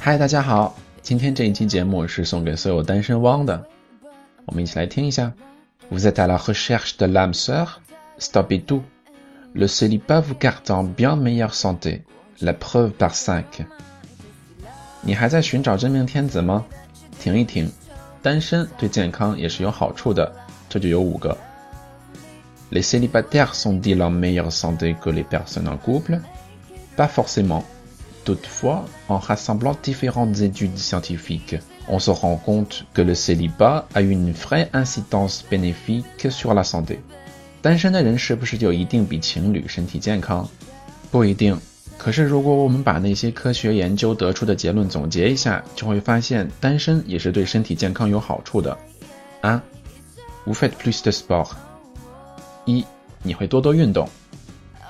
嗨，大家好，今天这一期节目是送给所有单身汪的，我们一起来听一下。Vous êtes à la recherche de l'âme sœur? Stoppez tout. Le célibat vous garde en bien meilleure santé. La preuve par cinq. 你还在寻找真命天子吗？停一停，单身对健康也是有好处的，这就有五个。Les célibataires sont-ils en meilleure santé que les personnes en couple? Pas forcément. Toutefois, en rassemblant différentes études scientifiques, on se rend compte que le célibat a une vraie incidence bénéfique sur la santé. 单身的人是不是就一定比情侣身体健康？不一定。 可是如果我们把那些科学研究得出的结论总结一下，就会发现单身也是对身体健康有好处的。啊，vous faites plus de sport。一，你会多多运动。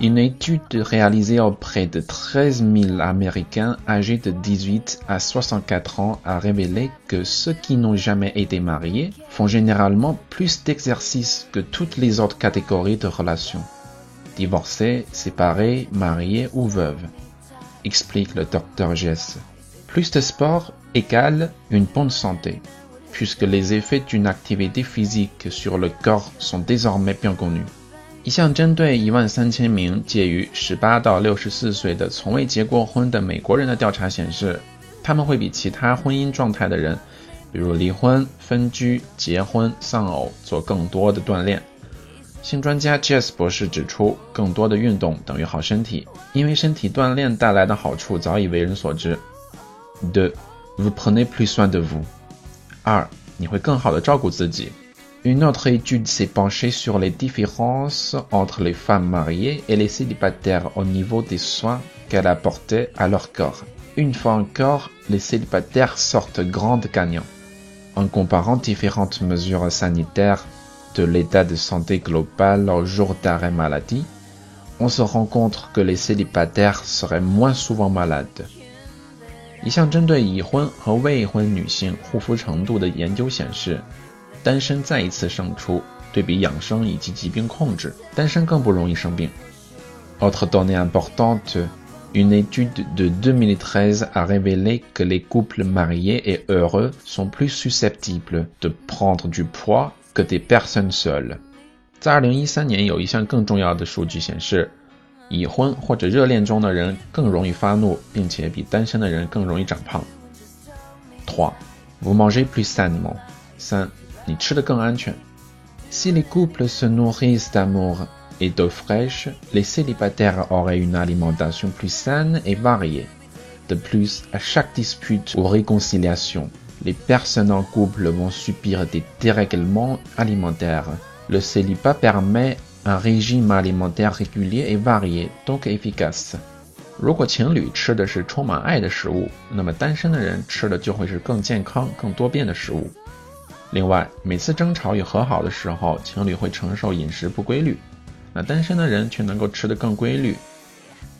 Une étude réalisée auprès de 13 000 Américains âgés de 18 à 64 ans a révélé que ceux qui n'ont jamais été mariés font généralement plus d'exercices que toutes les autres catégories de relations. Divorcés, séparés, mariés ou veuves. Explique le docteur Jess. Plus de sport égale une bonne santé, puisque les effets d'une activité physique sur le corps sont désormais bien connus. 一项针对一万三千名介于十八到六十四岁的从未结过婚的美国人的调查显示，他们会比其他婚姻状态的人，比如离婚、分居、结婚、丧偶，做更多的锻炼。 性专家 Jess 博士指出，更多的运动等于好身体，因为身体锻炼带来的好处早已为人所知。De vous prenez plus soin de vous。二，你会更好的照顾自己。Une autre étude s'est penchée sur les différences entre les femmes mariées et les célibataires au niveau des soins qu'elles apportaient à leur corps. Une fois encore, les célibataires sortent grandes gagnants. En comparant différentes mesures sanitaires de l'état de santé global au jour d'arrêt maladie, on se rend compte que les célibataires seraient moins souvent malades. 单身再一次胜出。对比养生以及疾病控制，单身更不容易生病。Autre donnée importante, une étude de 2013 a révélé que les couples mariés et heureux sont plus susceptibles de prendre du poids que des personnes seules. 在二零一三年，有一项更重要的数据显示，已婚或者热恋中的人更容易发怒，并且比单身的人更容易长胖。Trois, vous mangez plus sainement. 三。si les couples se nourrissent d'amour et d'eau fraîche, les célibataires auraient une alimentation plus saine et variée. De plus, à chaque dispute ou réconciliation, les personnes en couple vont subir des dérèglements alimentaires. Le célibat permet un régime alimentaire régulier et varié, donc efficace. 如果情侣吃的是充满爱的食物，那么单身的人吃的就会是更健康、更多变的食物。另外，每次争吵与和好的时候，情侣会承受饮食不规律，那单身的人却能够吃得更规律。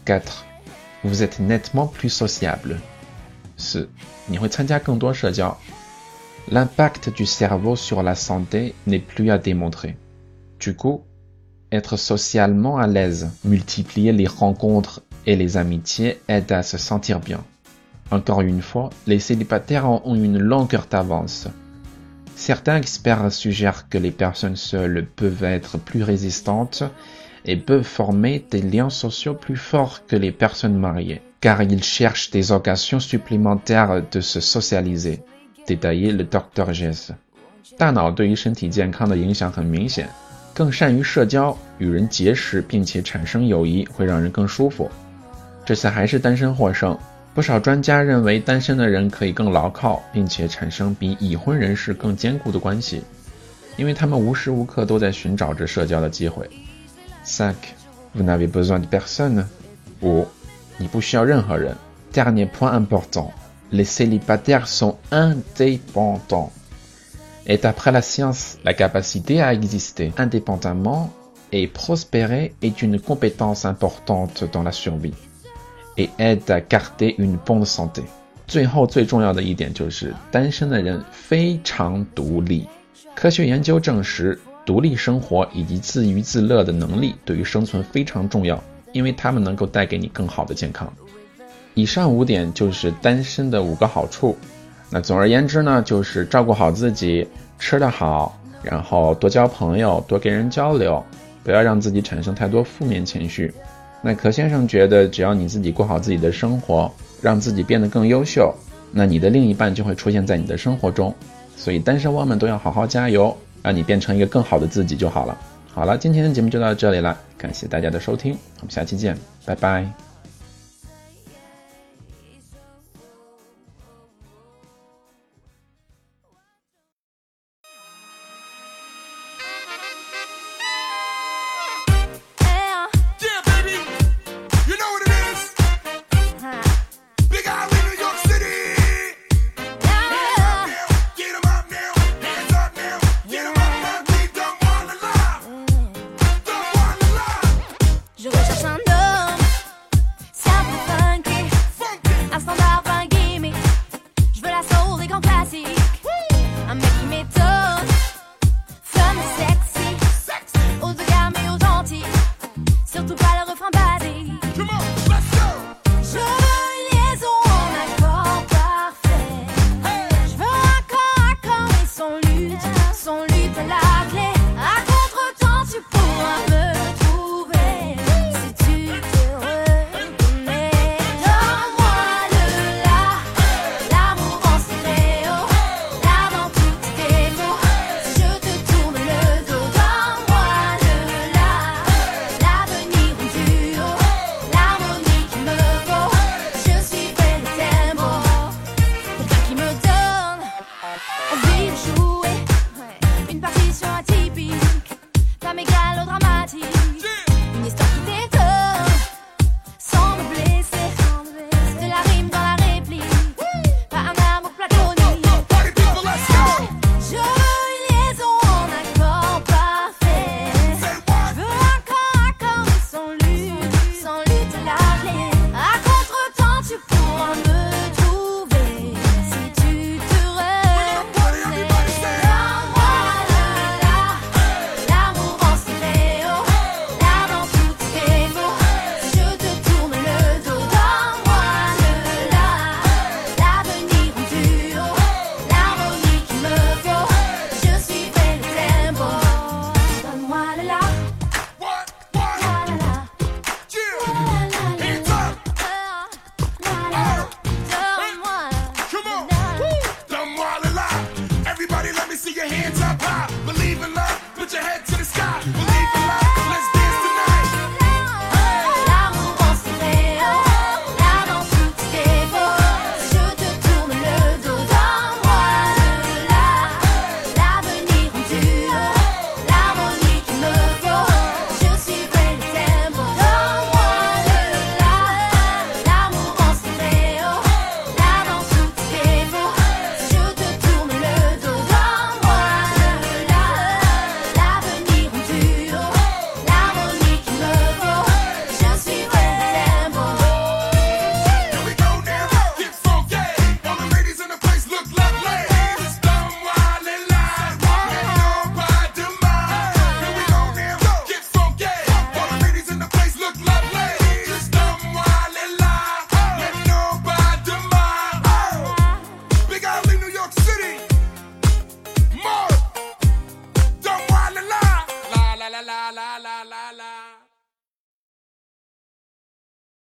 Quatre，vous êtes nettement plus sociable。 四，你会参加更多社交。L'impact du cerveau sur la santé n'est plus à démontrer. Du coup, être socialement à l'aise, multiplier les rencontres et les amitiés aide à se sentir bien. Encore une fois, les célibataires ont une longueur d'avance. Certains experts suggèrent que les personnes seules peuvent être plus résistantes et peuvent former des liens sociaux plus forts que les personnes mariées, Car ils cherchent des occasions supplémentaires de se socialiser. Détaillé le docteur Jess. 大脑对于身体健康的影响很明显。更善于社交，与人结识并且产生友谊会让人更舒服。这次还是单身获胜。不少专家认为，单身的人可以更牢靠，并且产生比已婚人士更坚固的关系，因为他们无时无刻都在寻找着社交的机会。Cinq, vous n'avez besoin de personne. 五，你不需要任何人。Dernier point important, les célibataires sont indépendants. Et d'après la science, la capacité à exister indépendamment et prospérer est une compétence importante dans la survie. et aide à garder une bonne santé。最后最重要的一点就是，单身的人非常独立。科学研究证实，独立生活以及自娱自乐的能力对于生存非常重要，因为他们能够带给你更好的健康。以上五点就是单身的五个好处。那总而言之呢，就是照顾好自己，吃得好，然后多交朋友，多跟人交流，不要让自己产生太多负面情绪。那可先生觉得，只要你自己过好自己的生活，让自己变得更优秀，那你的另一半就会出现在你的生活中。所以单身汪们都要好好加油，让你变成一个更好的自己就好了。好了，今天的节目就到这里了，感谢大家的收听，我们下期见，拜拜。une partie sur un typique, mégalodramatique.